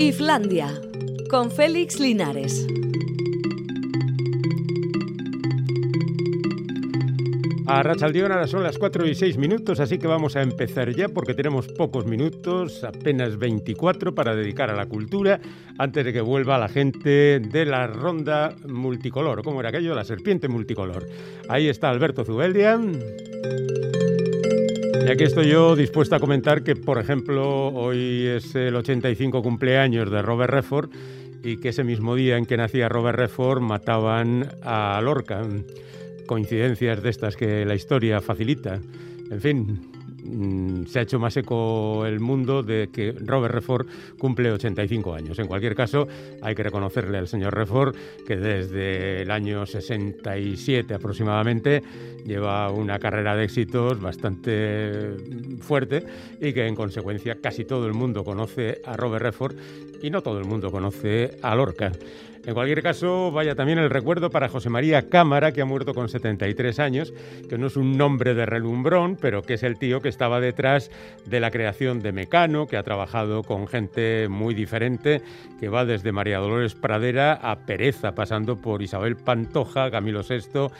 Islandia, con Félix Linares. A Rachaldión son las 4 y 6 minutos, así que vamos a empezar ya porque tenemos pocos minutos, apenas 24 para dedicar a la cultura, antes de que vuelva la gente de la ronda multicolor, ¿cómo era aquello? La serpiente multicolor. Ahí está Alberto Zubeldia. Y aquí estoy yo dispuesto a comentar que, por ejemplo, hoy es el 85 cumpleaños de Robert Redford y que ese mismo día en que nacía Robert Redford mataban a Lorca coincidencias de estas que la historia facilita. En fin, mm, se ha hecho más eco el mundo de que Robert Redford cumple 85 años. En cualquier caso, hay que reconocerle al señor Redford que desde el año 67 aproximadamente lleva una carrera de éxitos bastante fuerte y que en consecuencia casi todo el mundo conoce a Robert Redford y no todo el mundo conoce a Lorca. En cualquier caso, vaya también el recuerdo para José María Cámara, que ha muerto con 73 años, que no es un nombre de relumbrón, pero que es el tío que estaba detrás de la creación de Mecano, que ha trabajado con gente muy diferente, que va desde María Dolores Pradera a Pereza, pasando por Isabel Pantoja, Camilo VI,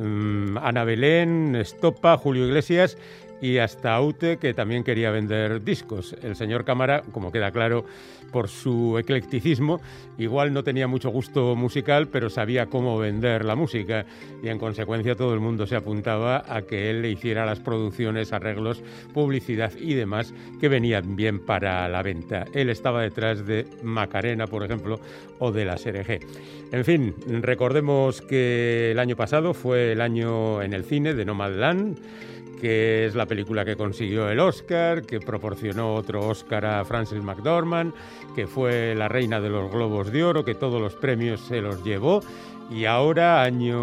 mm, Ana Belén, Estopa, Julio Iglesias y hasta Aute, que también quería vender discos. El señor Cámara, como queda claro por su eclecticismo, igual no tenía mucho gusto musical, pero sabía cómo vender la música y en consecuencia todo el mundo se apuntaba a que él le hiciera las producciones, arreglos, publicidad y demás que venían bien para la venta. Él estaba detrás de Macarena, por ejemplo, o de la SRG. En fin, recordemos que el año pasado fue el año en el cine de Nomadland que es la película que consiguió el Oscar, que proporcionó otro Oscar a Frances McDormand, que fue la reina de los Globos de Oro, que todos los premios se los llevó y ahora, año,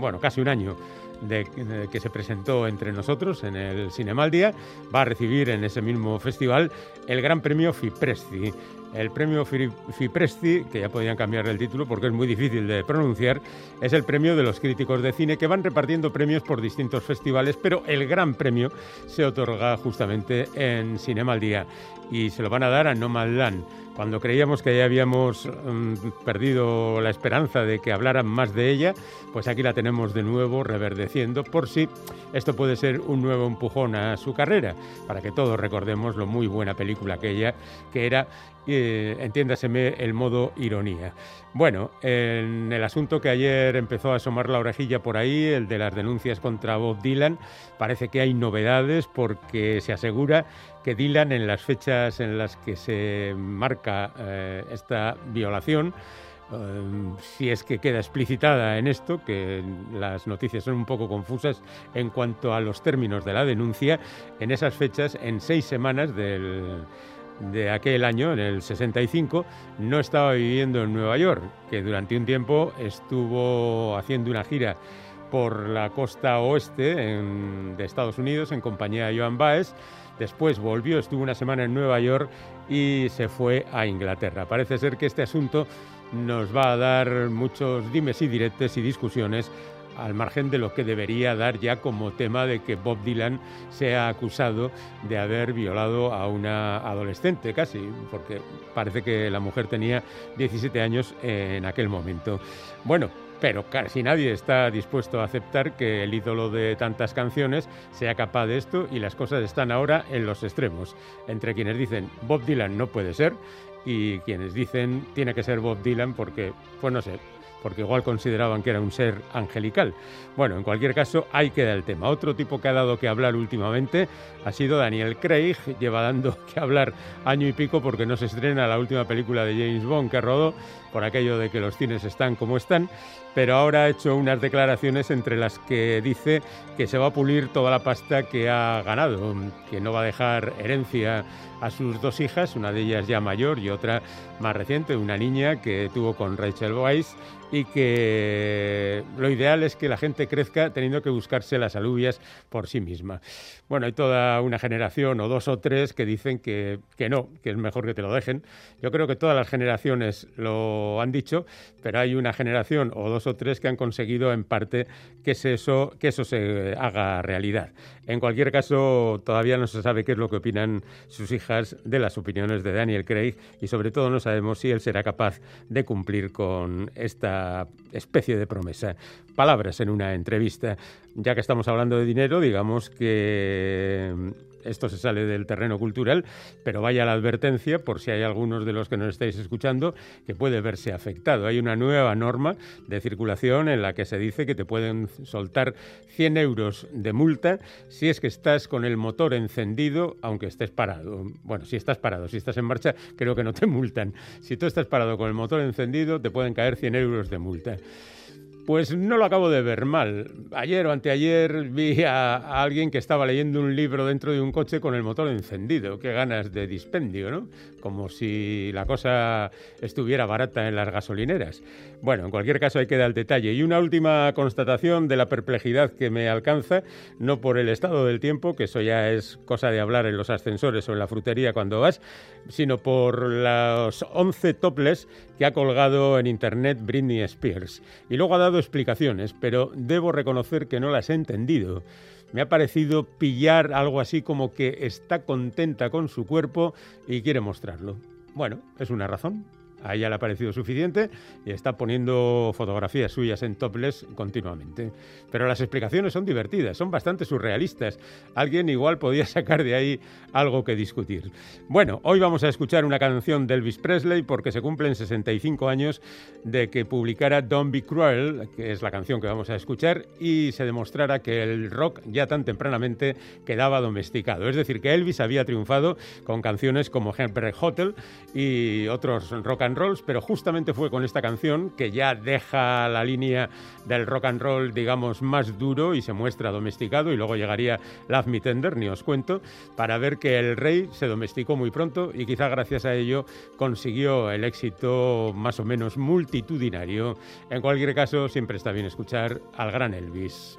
bueno, casi un año de, que se presentó entre nosotros en el Cinemaldia, va a recibir en ese mismo festival el Gran Premio Fipresti. El premio Fipresti, que ya podían cambiar el título porque es muy difícil de pronunciar, es el premio de los críticos de cine que van repartiendo premios por distintos festivales, pero el gran premio se otorga justamente en Cinema al Día y se lo van a dar a Nomadland. Cuando creíamos que ya habíamos mm, perdido la esperanza de que hablaran más de ella, pues aquí la tenemos de nuevo reverdeciendo por si esto puede ser un nuevo empujón a su carrera, para que todos recordemos lo muy buena película que ella, que era eh, entiéndaseme el modo ironía. Bueno, en el asunto que ayer empezó a asomar la orejilla por ahí, el de las denuncias contra Bob Dylan, parece que hay novedades porque se asegura que Dylan en las fechas en las que se marca eh, esta violación, eh, si es que queda explicitada en esto, que las noticias son un poco confusas en cuanto a los términos de la denuncia, en esas fechas, en seis semanas del de aquel año, en el 65, no estaba viviendo en Nueva York, que durante un tiempo estuvo haciendo una gira por la costa oeste de Estados Unidos en compañía de Joan Baez. Después volvió, estuvo una semana en Nueva York y se fue a Inglaterra. Parece ser que este asunto nos va a dar muchos dimes y diretes y discusiones al margen de lo que debería dar ya como tema de que Bob Dylan sea acusado de haber violado a una adolescente casi, porque parece que la mujer tenía 17 años en aquel momento. Bueno, pero casi nadie está dispuesto a aceptar que el ídolo de tantas canciones sea capaz de esto y las cosas están ahora en los extremos, entre quienes dicen Bob Dylan no puede ser y quienes dicen tiene que ser Bob Dylan porque, pues no sé, porque igual consideraban que era un ser angelical. Bueno, en cualquier caso, ahí queda el tema. Otro tipo que ha dado que hablar últimamente ha sido Daniel Craig, lleva dando que hablar año y pico porque no se estrena la última película de James Bond que rodó, por aquello de que los cines están como están, pero ahora ha hecho unas declaraciones entre las que dice que se va a pulir toda la pasta que ha ganado, que no va a dejar herencia a sus dos hijas, una de ellas ya mayor y otra más reciente, una niña que tuvo con Rachel Weisz y que lo ideal es que la gente crezca teniendo que buscarse las alubias por sí misma. Bueno, hay toda una generación o dos o tres que dicen que, que no, que es mejor que te lo dejen. Yo creo que todas las generaciones lo han dicho, pero hay una generación o dos o tres que han conseguido en parte que eso, que eso se haga realidad. En cualquier caso, todavía no se sabe qué es lo que opinan sus hijas de las opiniones de Daniel Craig y sobre todo no sabemos si él será capaz de cumplir con esta especie de promesa. Palabras en una entrevista. Ya que estamos hablando de dinero, digamos que esto se sale del terreno cultural, pero vaya la advertencia por si hay algunos de los que nos estáis escuchando que puede afectado. Hay una nueva norma de circulación en la que se dice que te pueden soltar 100 euros de multa si es que estás con el motor encendido aunque estés parado. Bueno, si estás parado, si estás en marcha, creo que no te multan. Si tú estás parado con el motor encendido, te pueden caer 100 euros de multa. Pues no lo acabo de ver mal. Ayer o anteayer vi a, alguien que estaba leyendo un libro dentro de un coche con el motor encendido. Qué ganas de dispendio, ¿no? Como si la cosa estuviera barata en las gasolineras. Bueno, en cualquier caso hay que dar el detalle. Y una última constatación de la perplejidad que me alcanza, no por el estado del tiempo, que eso ya es cosa de hablar en los ascensores o en la frutería cuando vas, sino por los 11 toples que ha colgado en internet Britney Spears. Y luego ha dado explicaciones, pero debo reconocer que no las he entendido. Me ha parecido pillar algo así como que está contenta con su cuerpo y quiere mostrarlo. Bueno, es una razón. A ella le ha parecido suficiente y está poniendo fotografías suyas en topless continuamente. Pero las explicaciones son divertidas, son bastante surrealistas. Alguien igual podía sacar de ahí algo que discutir. Bueno, hoy vamos a escuchar una canción de Elvis Presley porque se cumplen 65 años de que publicara Don't Be Cruel, que es la canción que vamos a escuchar, y se demostrara que el rock ya tan tempranamente quedaba domesticado. Es decir, que Elvis había triunfado con canciones como Heartbreak Hotel y otros rock and rolls, pero justamente fue con esta canción que ya deja la línea del rock and roll, digamos, más duro y se muestra domesticado, y luego llegaría Love Me Tender, ni os cuento, para ver que el rey se domesticó muy pronto y quizá gracias a ello consiguió el éxito más o menos multitudinario. En cualquier caso, siempre está bien escuchar al gran Elvis.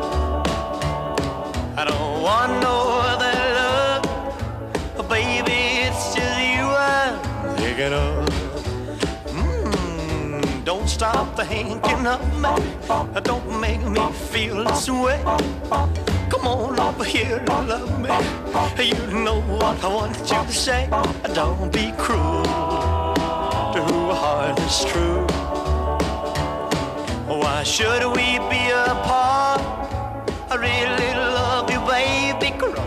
I don't want no other love, baby. It's just you I'm thinking of. Mm, don't stop thinking of me. Don't make me feel this way. Come on over here and love me. You know what I want you to say. Don't be cruel to who heart is true. Why should we be apart? I really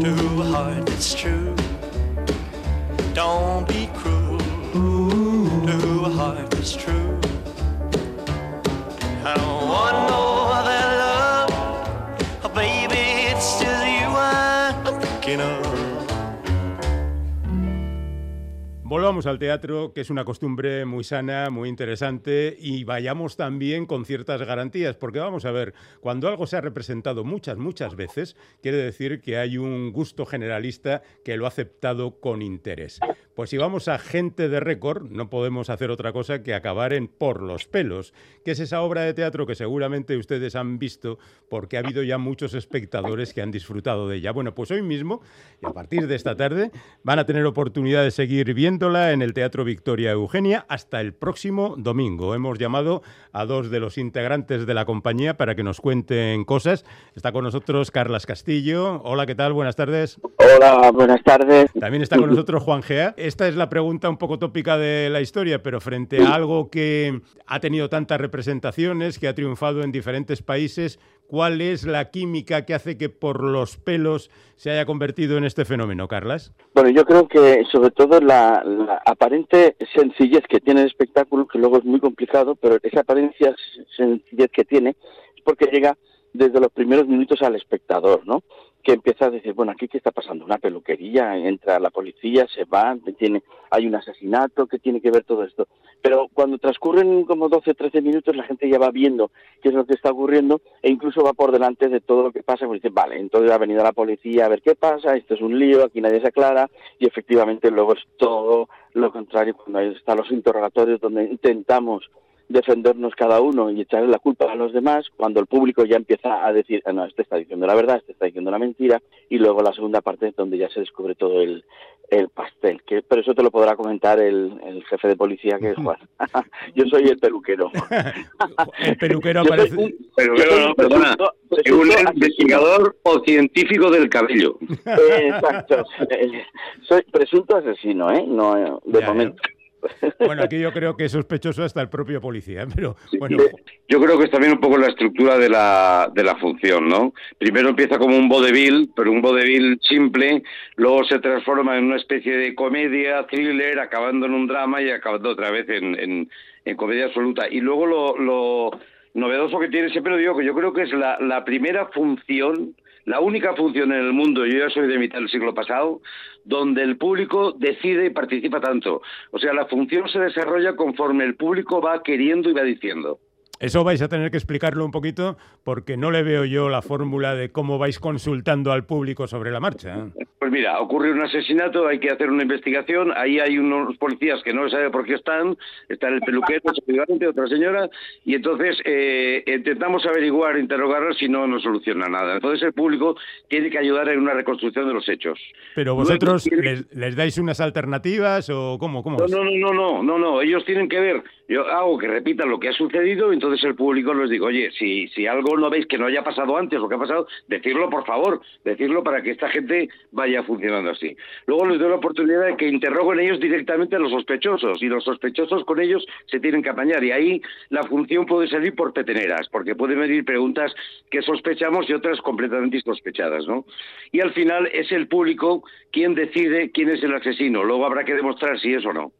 to a heart that's true. Don't be cruel to a heart that's true. Vamos al teatro, que es una costumbre muy sana, muy interesante, y vayamos también con ciertas garantías, porque vamos a ver, cuando algo se ha representado muchas, muchas veces, quiere decir que hay un gusto generalista que lo ha aceptado con interés. Pues si vamos a gente de récord, no podemos hacer otra cosa que acabar en Por los pelos, que es esa obra de teatro que seguramente ustedes han visto porque ha habido ya muchos espectadores que han disfrutado de ella. Bueno, pues hoy mismo, y a partir de esta tarde, van a tener oportunidad de seguir viéndola en el Teatro Victoria Eugenia hasta el próximo domingo. Hemos llamado a dos de los integrantes de la compañía para que nos cuenten cosas. Está con nosotros Carlas Castillo. Hola, ¿qué tal? Buenas tardes. Hola, buenas tardes. También está con nosotros Juan Gea. Esta es la pregunta un poco tópica de la historia, pero frente a algo que ha tenido tantas representaciones, que ha triunfado en diferentes países, ¿Cuál es la química que hace que por los pelos se haya convertido en este fenómeno, Carlas? Bueno, yo creo que sobre todo la, aparente sencillez que tiene el espectáculo, que luego es muy complicado, pero esa apariencia sencillez que tiene es porque llega desde los primeros minutos al espectador, ¿no? que empieza a decir, bueno, aquí qué está pasando, una peluquería, entra la policía, se va, tiene, hay un asesinato, ¿qué tiene que ver todo esto? Pero cuando transcurren como 12 o 13 minutos, la gente ya va viendo qué es lo que está ocurriendo e incluso va por delante de todo lo que pasa, porque dice, vale, entonces ha venido la policía a ver qué pasa, esto es un lío, aquí nadie se aclara, y efectivamente luego es todo lo contrario cuando están los interrogatorios donde intentamos defendernos cada uno y echarle la culpa a los demás cuando el público ya empieza a decir, ah, no, este está diciendo la verdad, este está diciendo la mentira, y luego la segunda parte es donde ya se descubre todo el, el pastel. Que, pero eso te lo podrá comentar el, el jefe de policía, que es Juan. Yo soy el peluquero. el peluquero aparece... Un, no, perdona. un investigador o científico del cabello. exacto. Eh, soy presunto asesino, ¿eh? No, de momento. Bueno, aquí yo creo que es sospechoso hasta el propio policía, pero bueno. Yo creo que es también un poco la estructura de la, de la función, ¿no? Primero empieza como un vodevil, pero un vodevil simple, luego se transforma en una especie de comedia, thriller, acabando en un drama y acabando otra vez en, en, comedia absoluta. Y luego lo, lo novedoso que tiene, siempre lo digo, que yo creo que es la, la primera función la única función en el mundo, yo ya soy de mitad del siglo pasado, donde el público decide y participa tanto. O sea, la función se desarrolla conforme el público va queriendo y va diciendo. Eso vais a tener que explicarlo un poquito porque no le veo yo la fórmula de cómo vais consultando al público sobre la marcha. Pues mira, ocurre un asesinato, hay que hacer una investigación, ahí hay unos policías que no saben por qué están, está el peluquero, otra señora, y entonces eh, intentamos averiguar, interrogarlos si no nos soluciona nada. Entonces el público tiene que ayudar en una reconstrucción de los hechos. Pero vosotros les, dais unas alternativas o cómo, cómo no, no, no, no, no, no, ellos tienen que ver, yo hago que repitan lo que ha sucedido, entonces entonces el público les digo, oye, si, si algo no veis que no haya pasado antes o que ha pasado, decirlo por favor, decirlo para que esta gente vaya funcionando así. Luego les doy la oportunidad de que interroguen ellos directamente a los sospechosos y los sospechosos con ellos se tienen que apañar y ahí la función puede salir por peteneras, porque pueden venir preguntas que sospechamos y otras completamente insospechadas, ¿no? Y al final es el público quien decide quién es el asesino, luego habrá que demostrar si es o no.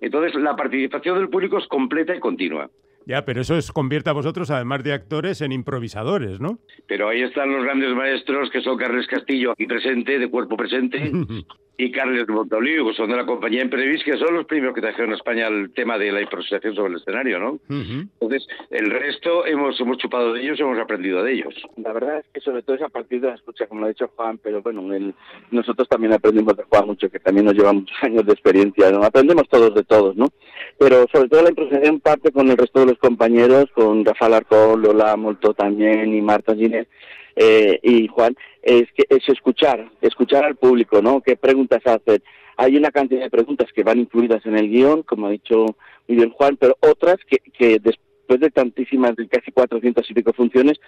Entonces la participación del público es completa y continua. Ya, pero eso os convierte a vosotros, además de actores, en improvisadores, ¿no? Pero ahí están los grandes maestros, que son Carles Castillo, aquí presente, de cuerpo presente, y Carles Montoliu, que son de la compañía Imprevis, que son los primeros que trajeron a España el tema de la improvisación sobre el escenario, ¿no? Entonces, el resto hemos, hemos chupado de ellos y hemos aprendido de ellos. La verdad es que sobre todo es a partir de la escucha, como lo ha dicho Juan, pero bueno, nosotros también aprendimos de Juan mucho, que también nos lleva muchos años de experiencia, ¿no? Aprendemos todos de todos, ¿no? Pero sobre todo la improvisación parte con el resto de los compañeros, con Rafael Arcón, Lola Molto también y Marta Ginés eh, y Juan, es, que, es escuchar, escuchar al público, ¿no? ¿Qué preguntas hacer? Hay una cantidad de preguntas que van incluidas en el guion, como ha dicho muy bien Juan, pero otras que, que después de tantísimas, de casi 400 y pico funciones,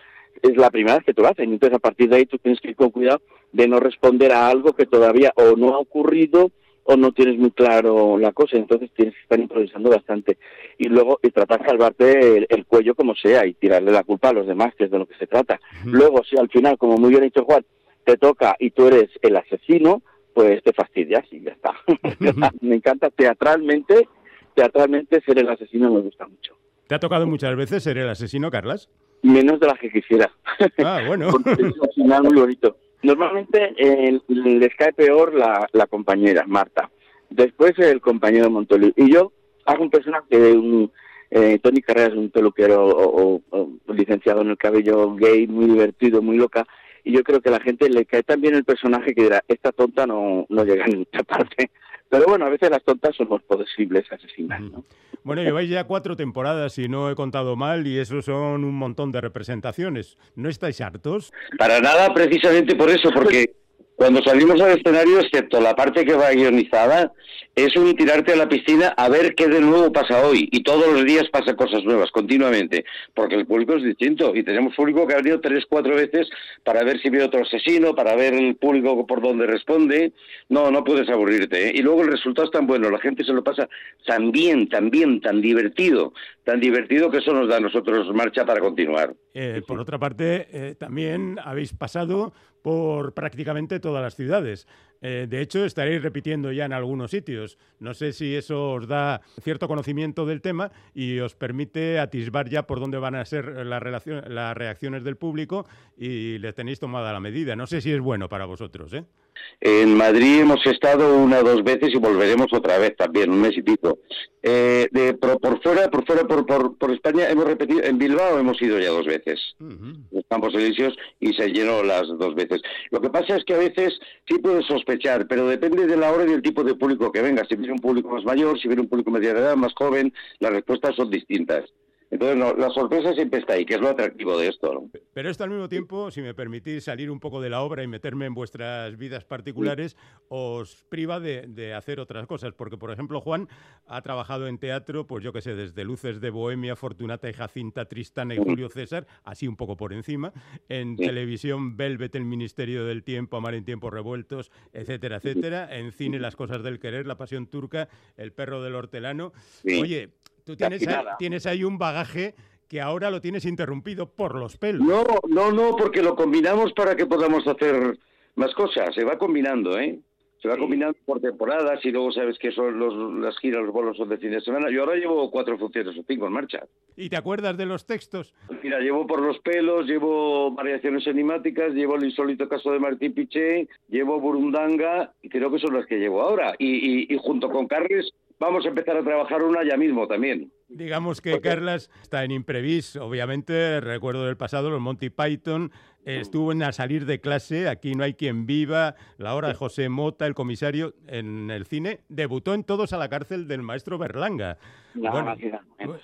es la primera vez que tú lo haces. Entonces, a partir de ahí, tú tienes que ir con cuidado de no responder a algo que todavía o no ha ocurrido o no tienes muy claro la cosa, entonces tienes que estar improvisando bastante. Y luego y tratar de salvarte el, cuello como sea y tirarle la culpa a los demás, que es de lo que se trata. Luego, si al final, como muy bien ha dicho Juan, te toca y tú eres el asesino, pues te fastidias y ya está. me encanta teatralmente, teatralmente ser el asesino me gusta mucho. ¿Te ha tocado muchas veces ser el asesino, Carlas? Menos de las que quisiera. Ah, bueno. Porque es un final muy bonito. Normalmente les cae peor la, compañera, Marta. después el compañero Montolio. Y yo hago un personaje de un... Eh, Tony Carreras un peluquero o, licenciado en el cabello gay, muy divertido, muy loca, y yo creo que a la gente le cae tan bien el personaje que dirá, esta tonta no, no llega a ninguna parte. Pero bueno, a veces las tontas somos posibles asesinas. ¿no? Bueno, lleváis ya cuatro temporadas, si no he contado mal, y eso son un montón de representaciones. ¿No estáis hartos? Para nada, precisamente por eso, porque cuando salimos al escenario, excepto la parte que va guionizada, es un tirarte a la piscina a ver qué de nuevo pasa hoy. Y todos los días pasa cosas nuevas, continuamente, porque el público es distinto. Y tenemos público que ha venido tres, cuatro veces para ver si ve otro asesino, para ver el público por dónde responde. No, no puedes aburrirte. ¿eh? Y luego el resultado es tan bueno, la gente se lo pasa tan bien, tan bien, tan divertido, tan divertido que eso nos da a nosotros marcha para continuar. Eh, por otra parte, eh, también habéis pasado por prácticamente todas las ciudades. Eh, de hecho, estaréis repitiendo ya en algunos sitios. No sé si eso os da cierto conocimiento del tema y os permite atisbar ya por dónde van a ser las, las reacciones del público y le tenéis tomada la medida. No sé si es bueno para vosotros. ¿eh? En Madrid hemos estado una o dos veces y volveremos otra vez también, un mes y pico. Eh, de, por, fuera, por fuera, por, por, España hemos repetido, en Bilbao hemos ido ya dos veces, Campos Elíseos, y se llenó las dos veces. Lo que pasa es que a veces sí puedes sospechar, pero depende de la hora y del tipo de público que venga. Si viene un público más mayor, si viene un público media edad, más joven, las respuestas son distintas. Entonces, la sorpresa siempre está ahí, que es lo atractivo de esto. Pero esto al mismo tiempo, si me permitís salir un poco de la obra y meterme en vuestras vidas particulares, os priva de, hacer otras cosas. Porque, por ejemplo, Juan ha trabajado en teatro, pues yo qué sé, desde Luces de Bohemia, Fortunata y Jacinta, Tristana y Julio César, así un poco por encima. En televisión, Velvet, El Ministerio del Tiempo, Amar en Tiempos Revueltos, etcétera, etcétera. En cine, Las Cosas del Querer, La Pasión Turca, El Perro del Hortelano. Oye, Tú tienes, tienes ahí un bagaje que ahora lo tienes interrumpido por los pelos. No, no, no, porque lo combinamos para que podamos hacer más cosas. Se va combinando, ¿eh? Se va combinando por temporadas y luego sabes que son los, las giras, los bolos son de fin de semana. Yo ahora llevo cuatro funciones o cinco en marcha. ¿Y te acuerdas de los textos? Mira, llevo por los pelos, llevo variaciones enigmáticas, llevo el insólito caso de Martín Piché, llevo Burundanga y creo que son las que llevo ahora. Y, y junto con Carles vamos a empezar a trabajar una ya mismo también. Digamos que Carlas está en imprevis, obviamente, recuerdo del pasado, los Monty Python, estuvo en a salir de clase, aquí no hay quien viva, la hora de José Mota, el comisario en el cine, debutó en Todos a la cárcel del maestro Berlanga.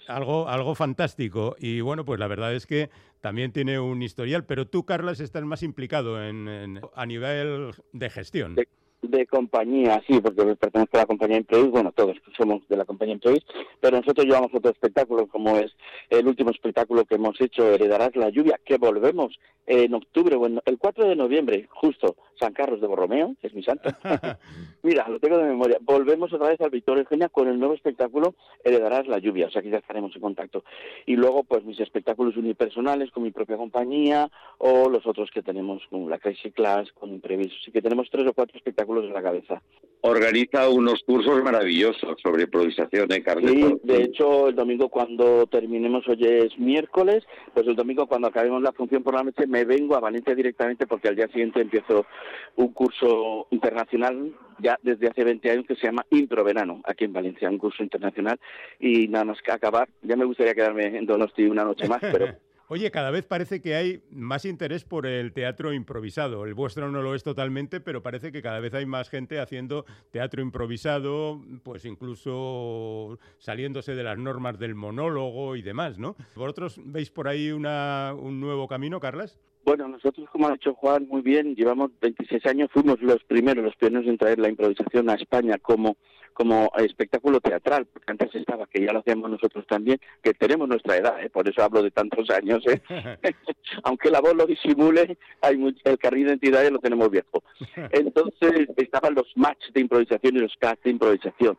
algo, algo fantástico. Y bueno, pues la verdad es que también tiene un historial, pero tú, Carlas, estás más implicado en, a nivel de gestión de compañía, sí, porque pertenezco a la compañía Imprevis, bueno, todos somos de la compañía Imprevis, pero nosotros llevamos otro espectáculo, como es el último espectáculo que hemos hecho, Heredarás la lluvia, que volvemos en octubre, bueno, el 4 de noviembre, justo, San Carlos de Borromeo, que es mi santo. Mira, lo tengo de memoria. Volvemos otra vez al Victoria Eugenia con el nuevo espectáculo Heredarás la lluvia, o sea que ya estaremos en contacto. Y luego, pues mis espectáculos unipersonales con mi propia compañía o los otros que tenemos con la Crazy Class, con Impreviso. Así que tenemos tres o cuatro espectáculos en la cabeza. Organiza unos cursos maravillosos sobre improvisación, ¿eh, Carlos? Sí, de hecho, el domingo cuando terminemos, hoy es miércoles, pues el domingo cuando acabemos la función por la noche me vengo a Valencia directamente porque al día siguiente empiezo un curso internacional ya desde hace 20 años que se llama Improverano, aquí en Valencia, un curso internacional. Y nada más que acabar, ya me gustaría quedarme en Donosti una noche más, pero Oye, cada vez parece que hay más interés por el teatro improvisado. El vuestro no lo es totalmente, pero parece que cada vez hay más gente haciendo teatro improvisado, pues incluso saliéndose de las normas del monólogo y demás, ¿no? ¿Vosotros veis por ahí una, un nuevo camino, Carlas? Bueno, nosotros, como ha dicho Juan, muy bien, llevamos 26 años, fuimos los primeros, los pioneros en traer la improvisación a España como como espectáculo teatral, porque antes estaba, que ya lo hacíamos nosotros también, que tenemos nuestra edad, ¿eh? por eso hablo de tantos años, ¿eh? aunque la voz lo disimule, hay el carril de identidad ya lo tenemos viejo. Entonces estaban los match de improvisación y los cast de improvisación,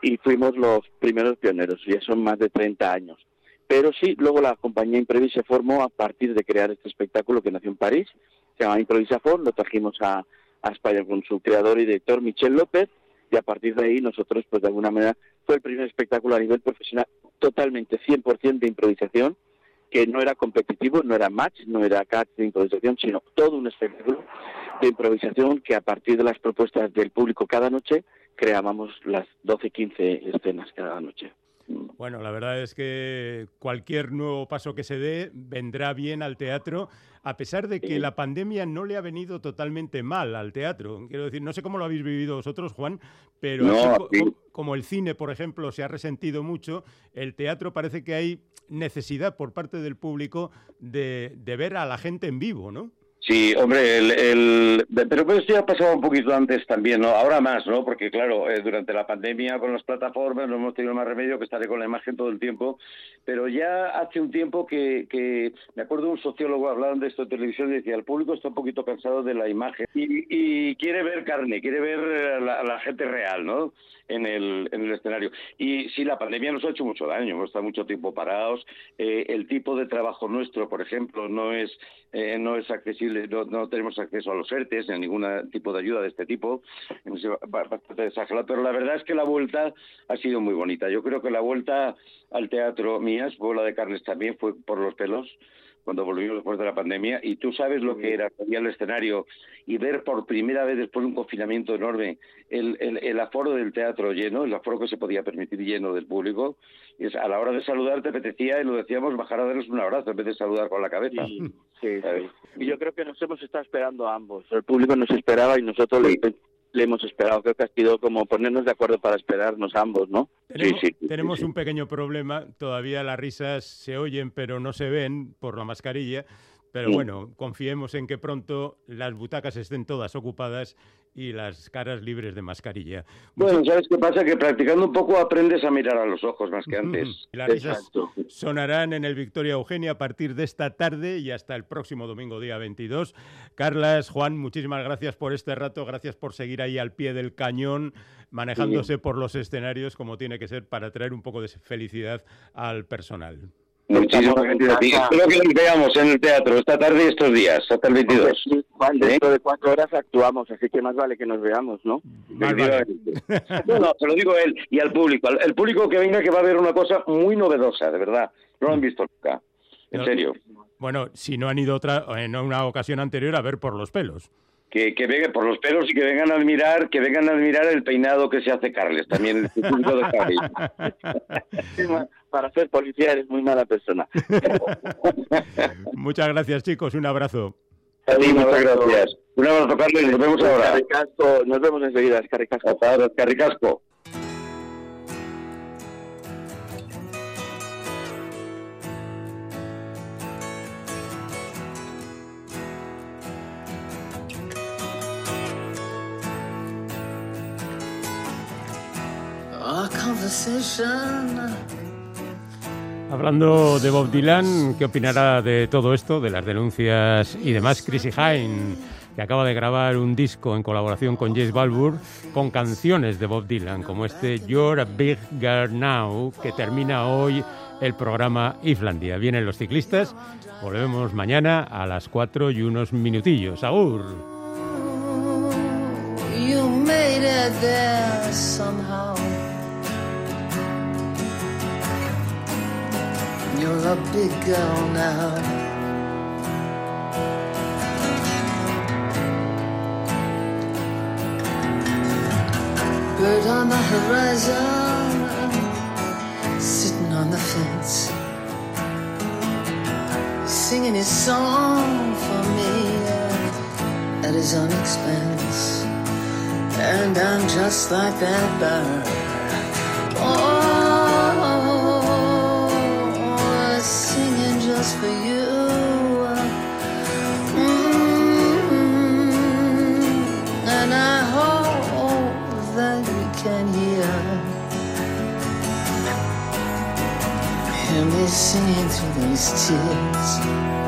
y fuimos los primeros pioneros, ya son más de 30 años. Pero sí, luego la compañía Imprevis se formó a partir de crear este espectáculo que nació en París, se llama Improvisafón, lo trajimos a, a España con su creador y director Michel López, y a partir de ahí nosotros, pues de alguna manera, fue el primer espectáculo a nivel profesional totalmente 100% de improvisación, que no era competitivo, no era match, no era catch de improvisación, sino todo un espectáculo de improvisación que a partir de las propuestas del público cada noche creábamos las 12, 15 escenas cada noche. Bueno, la verdad es que cualquier nuevo paso que se dé vendrá bien al teatro, a pesar de que la pandemia no le ha venido totalmente mal al teatro. Quiero decir, no sé cómo lo habéis vivido vosotros, Juan, pero como el cine, por ejemplo, se ha resentido mucho, el teatro parece que hay necesidad por parte del público de, de ver a la gente en vivo, ¿no? Sí, hombre, el, pero pues esto ya pasaba un poquito antes también, ¿no? Ahora más, ¿no? Porque claro, eh, durante la pandemia con las plataformas no hemos tenido más remedio que estar con la imagen todo el tiempo, pero ya hace un tiempo que, que me acuerdo un sociólogo hablando de esto en televisión y decía, el público está un poquito cansado de la imagen y, quiere ver carne, quiere ver a la gente real, ¿no? en el, en el escenario. Y sí, la pandemia nos ha hecho mucho daño, hemos estado mucho tiempo parados. Eh, el tipo de trabajo nuestro, por ejemplo, no es, eh, no es accesible, no, tenemos acceso a los ERTES, ni a ningún tipo de ayuda de este tipo. Bastante desagrado, pero la verdad es que la vuelta ha sido muy bonita. Yo creo que la vuelta al teatro mías, Bola de Carnes también, fue por los pelos cuando volvimos después de la pandemia, y tú sabes lo que era salir al escenario y ver por primera vez después de un confinamiento enorme el, el, aforo del teatro lleno, el aforo que se podía permitir lleno del público, y a la hora de saludar te apetecía, y lo decíamos, bajar a darnos un abrazo en vez de saludar con la cabeza. Y yo creo que nos hemos estado esperando a ambos. El público nos esperaba y nosotros le le hemos esperado. Creo que ha sido como ponernos de acuerdo para esperarnos ambos, ¿no? Tenemos, sí, sí, tenemos un pequeño problema. Todavía las risas se oyen, pero no se ven por la mascarilla. Pero bueno, confiemos en que pronto las butacas estén todas ocupadas y las caras libres de mascarilla. Bueno, ¿sabes qué pasa? Que practicando un poco aprendes a mirar a los ojos más que antes. las risas sonarán en el Victoria Eugenia a partir de esta tarde y hasta el próximo domingo, día 22. Carlas, Juan, muchísimas gracias por este rato, gracias por seguir ahí al pie del cañón, manejándose por los escenarios como tiene que ser para traer un poco de felicidad al personal. Muchísimas gracias Espero que nos veamos en el teatro esta tarde y estos días, hasta el 22. Juan, dentro de cuatro horas actuamos, así que más vale que nos veamos, ¿no? no, no, se lo digo a él y al público. El público que venga que va a ver una cosa muy novedosa, de verdad. No lo han visto nunca. En serio. Bueno, si no han ido otra, en una ocasión anterior a ver por los pelos que, que vengan por los pelos y que vengan a admirar, que vengan a admirar el peinado que se hace Carles, también el punto de Carles. Para ser policía eres muy mala persona. Muchas gracias, chicos. Un abrazo. Sí, muchas gracias. Un abrazo, Carles. Nos vemos ahora. Nos vemos enseguida. Carricasco. Carricasco. Hablando de Bob Dylan, ¿qué opinará de todo esto, de las denuncias y demás? Chrissy Hine, que acaba de grabar un disco en colaboración con Jace Balbur con canciones de Bob Dylan, como este You're a Big Girl Now, que termina hoy el programa Islandia. Vienen los ciclistas, volvemos mañana a las 4 y unos minutillos. ¡Agur! You're a big girl now. Bird on the horizon, sitting on the fence, singing his song for me at his own expense. And I'm just like that bird. For you. Mm-hmm. And I hope that we can hear hear me singing through these tears.